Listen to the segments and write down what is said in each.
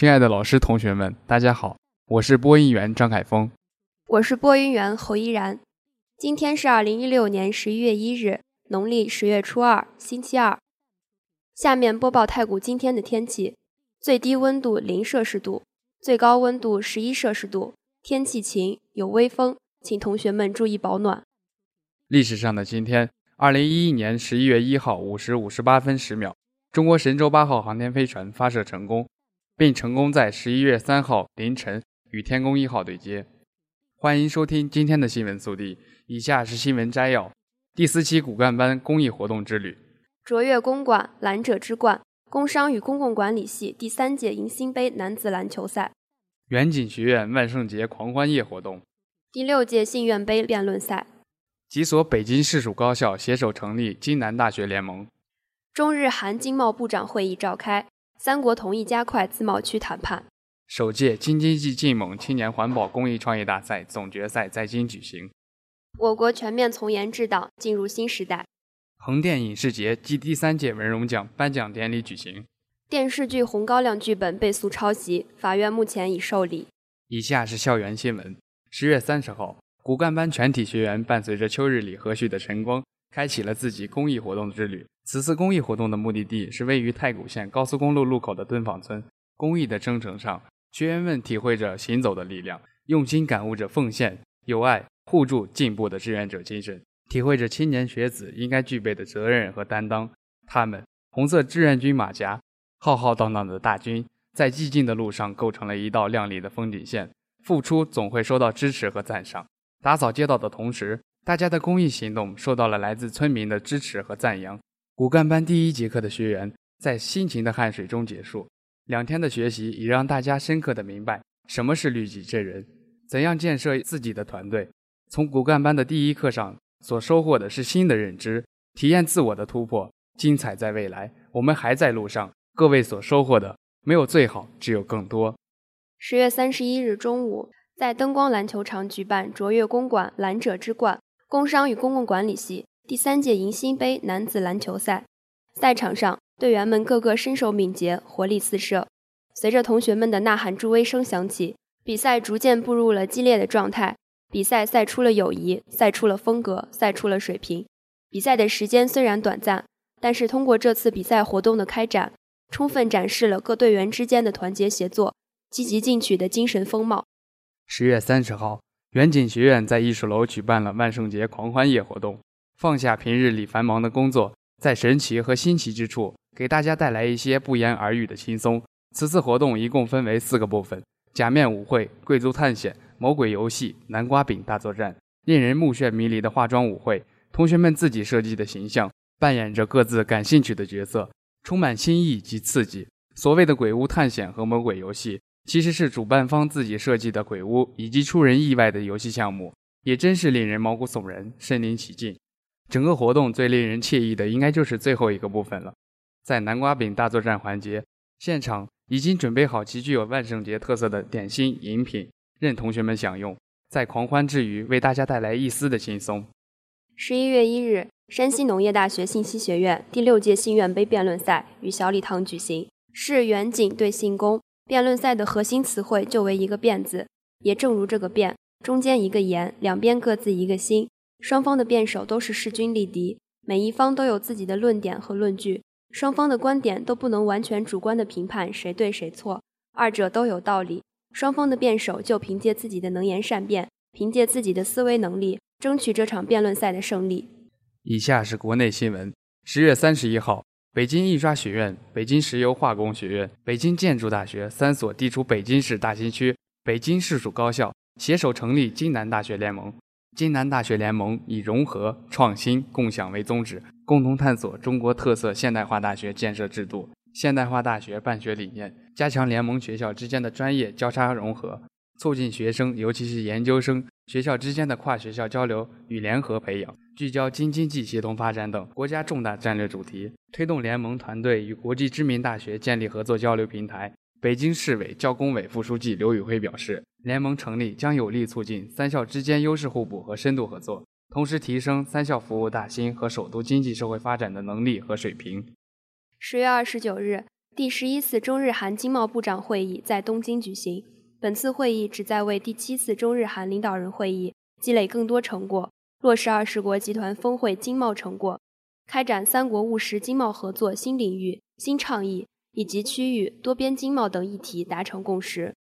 亲爱的老师、同学们，大家好，我是播音员张凯峰，我是播音员侯依然。今天是二零一六年十一月一日，农历十月初二，星期二。下面播报太谷今天的天气：最低温度零摄氏度，最高温度十一摄氏度，天气晴，有微风，请同学们注意保暖。历史上的今天，二零一一年十一月一号五时五十八分十秒，中国神舟八号航天飞船发射成功。并成功在十一月三号凌晨与天宫一号对接。欢迎收听今天的新闻速递，以下是新闻摘要：第四期骨干班公益活动之旅，卓越公馆蓝者之冠，工商与公共管理系第三届迎新杯男子篮球赛，远景学院万圣节狂欢夜活动，第六届信愿杯辩论赛，几所北京市属高校携手成立京南大学联盟，中日韩经贸部长会议召开。三国同意加快自贸区谈判。首届京津冀晋蒙青年环保公益创业大赛总决赛在京举行。我国全面从严治党进入新时代。横店影视节暨第三届文荣奖颁奖典礼举行。电视剧《红高粱》剧本被诉抄袭，法院目前已受理。以下是校园新闻。十月三十号，骨干班全体学员伴随着秋日里和煦的晨光，开启了自己公益活动之旅。此次公益活动的目的地是位于太谷县高速公路路口的敦访村。公益的征程上，学员们体会着行走的力量，用心感悟着奉献、友爱、互助、进步的志愿者精神，体会着青年学子应该具备的责任和担当。他们红色志愿军马甲，浩浩荡荡的大军，在寂静的路上构成了一道亮丽的风景线。付出总会收到支持和赞赏。打扫街道的同时，大家的公益行动受到了来自村民的支持和赞扬。骨干班第一节课的学员在辛勤的汗水中结束。两天的学习已让大家深刻的明白什么是律己这人，怎样建设自己的团队。从骨干班的第一课上所收获的是新的认知，体验自我的突破。精彩在未来，我们还在路上。各位所收获的没有最好，只有更多。十月三十一日中午，在灯光篮球场举办卓越公馆篮者之冠工商与公共管理系。第三届迎新杯男子篮球赛，赛场上队员们个个身手敏捷，活力四射。随着同学们的呐喊助威声响起，比赛逐渐步入了激烈的状态。比赛赛出了友谊，赛出了风格，赛出了水平。比赛的时间虽然短暂，但是通过这次比赛活动的开展，充分展示了各队员之间的团结协作、积极进取的精神风貌。十月三十号，远景学院在艺术楼举办了万圣节狂欢夜活动。放下平日里繁忙的工作，在神奇和新奇之处，给大家带来一些不言而喻的轻松。此次活动一共分为四个部分：假面舞会、贵族探险、魔鬼游戏、南瓜饼大作战。令人目眩迷离的化妆舞会，同学们自己设计的形象，扮演着各自感兴趣的角色，充满新意及刺激。所谓的鬼屋探险和魔鬼游戏，其实是主办方自己设计的鬼屋以及出人意外的游戏项目，也真是令人毛骨悚然，身临其境。整个活动最令人惬意的，应该就是最后一个部分了。在南瓜饼大作战环节，现场已经准备好极具有万圣节特色的点心饮品，任同学们享用，在狂欢之余，为大家带来一丝的轻松。十一月一日，山西农业大学信息学院第六届信愿杯辩论赛与小礼堂举行，是远景对信工。辩论赛的核心词汇就为一个“辩”字，也正如这个“辩”，中间一个言，两边各自一个心。双方的辩手都是势均力敌，每一方都有自己的论点和论据，双方的观点都不能完全主观的评判谁对谁错，二者都有道理。双方的辩手就凭借自己的能言善辩，凭借自己的思维能力，争取这场辩论赛的胜利。以下是国内新闻：十月三十一号，北京印刷学院、北京石油化工学院、北京建筑大学三所地处北京市大兴区、北京市属高校携手成立京南大学联盟。金南大学联盟以融合、创新、共享为宗旨，共同探索中国特色现代化大学建设制度、现代化大学办学理念，加强联盟学校之间的专业交叉融合，促进学生，尤其是研究生学校之间的跨学校交流与联合培养，聚焦京津冀协同发展等国家重大战略主题，推动联盟团队与国际知名大学建立合作交流平台。北京市委教工委副书记刘宇辉表示，联盟成立将有力促进三校之间优势互补和深度合作，同时提升三校服务大兴和首都经济社会发展的能力和水平。十月二十九日，第十一次中日韩经贸部长会议在东京举行。本次会议旨在为第七次中日韩领导人会议积累更多成果，落实二十国集团峰会经贸成果，开展三国务实经贸合作新领域、新倡议。以及区域多边经贸等议题达成共识。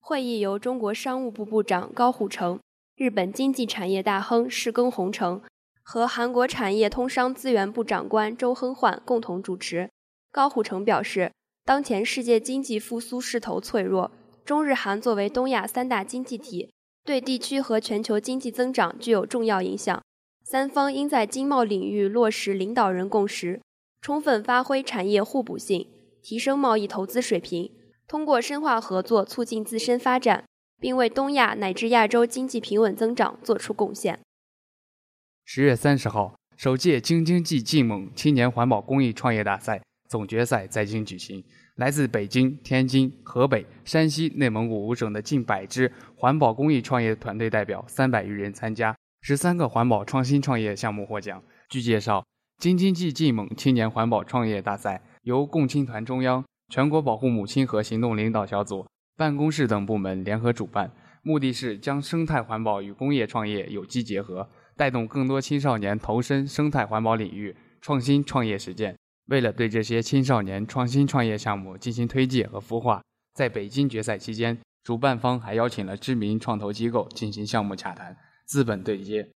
会议由中国商务部部长高虎城、日本经济产业大亨世耕弘成和韩国产业通商资源部长官周亨焕共同主持。高虎城表示，当前世界经济复苏势头脆弱，中日韩作为东亚三大经济体，对地区和全球经济增长具有重要影响。三方应在经贸领域落实领导人共识，充分发挥产业互补性。提升贸易投资水平，通过深化合作促进自身发展，并为东亚乃至亚洲经济平稳增长作出贡献。十月三十号，首届京津冀晋蒙青年环保公益创业大赛总决赛在京举行，来自北京、天津、河北、山西、内蒙古五省的近百支环保公益创业团队代表三百余人参加，十三个环保创新创业项目获奖。据介绍，京津冀冀蒙青年环保创业大赛。由共青团中央、全国保护母亲河行动领导小组办公室等部门联合主办，目的是将生态环保与工业创业有机结合，带动更多青少年投身生态环保领域创新创业实践。为了对这些青少年创新创业项目进行推介和孵化，在北京决赛期间，主办方还邀请了知名创投机构进行项目洽谈、资本对接。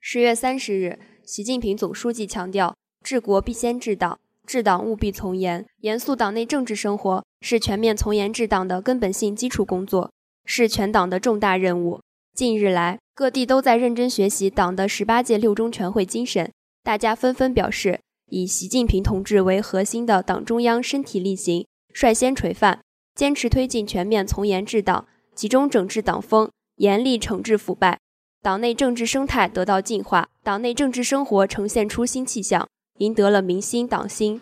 十月三十日，习近平总书记强调：治国必先治党。治党务必从严，严肃党内政治生活是全面从严治党的根本性基础工作，是全党的重大任务。近日来，各地都在认真学习党的十八届六中全会精神，大家纷纷表示，以习近平同志为核心的党中央身体力行，率先垂范，坚持推进全面从严治党，集中整治党风，严厉惩治腐败，党内政治生态得到净化，党内政治生活呈现出新气象。赢得了民心党心，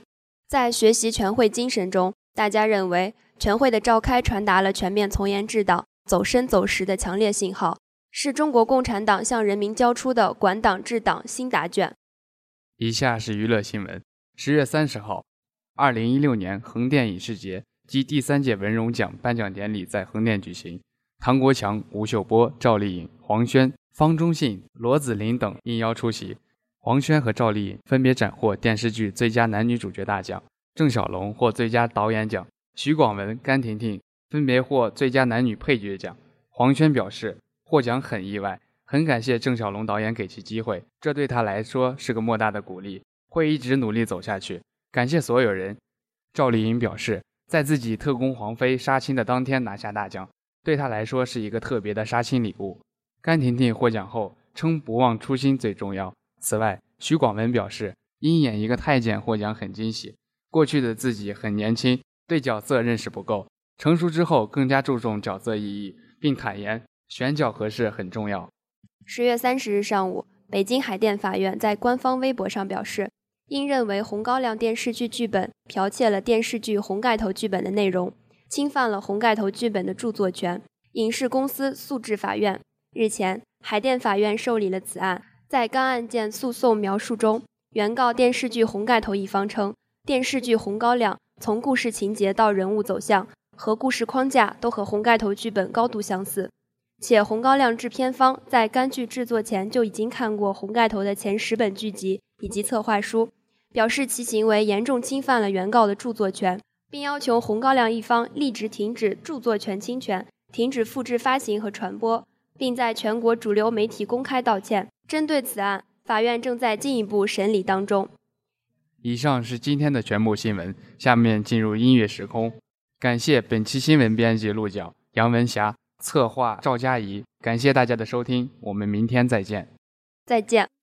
在学习全会精神中，大家认为全会的召开传达了全面从严治党、走深走实的强烈信号，是中国共产党向人民交出的管党治党新答卷。以下是娱乐新闻：十月三十号，二零一六年横店影视节暨第三届文荣奖颁奖典礼在横店举行，唐国强、吴秀波、赵丽颖、黄轩、方中信、罗子霖等应邀出席。黄轩和赵丽颖分别斩获电视剧最佳男女主角大奖，郑晓龙获最佳导演奖，徐广文、甘婷婷分别获最佳男女配角奖。黄轩表示获奖很意外，很感谢郑晓龙导演给其机会，这对他来说是个莫大的鼓励，会一直努力走下去。感谢所有人。赵丽颖表示，在自己特工黄飞杀青的当天拿下大奖，对他来说是一个特别的杀青礼物。甘婷婷获奖后称不忘初心最重要。此外，徐广文表示，因演一个太监获奖很惊喜。过去的自己很年轻，对角色认识不够，成熟之后更加注重角色意义，并坦言选角合适很重要。十月三十日上午，北京海淀法院在官方微博上表示，因认为《红高粱》电视剧剧本剽窃了电视剧《红盖头》剧本的内容，侵犯了《红盖头》剧本的著作权，影视公司诉至法院。日前，海淀法院受理了此案。在该案件诉讼描述中，原告电视剧《红盖头》一方称，电视剧《红高粱》从故事情节到人物走向和故事框架都和《红盖头》剧本高度相似，且《红高粱》制片方在该剧制作前就已经看过《红盖头》的前十本剧集以及策划书，表示其行为严重侵犯了原告的著作权，并要求《红高粱》一方立即停止著作权侵权，停止复制发行和传播，并在全国主流媒体公开道歉。针对此案，法院正在进一步审理当中。以上是今天的全部新闻，下面进入音乐时空。感谢本期新闻编辑鹿角、杨文霞、策划赵佳怡。感谢大家的收听，我们明天再见。再见。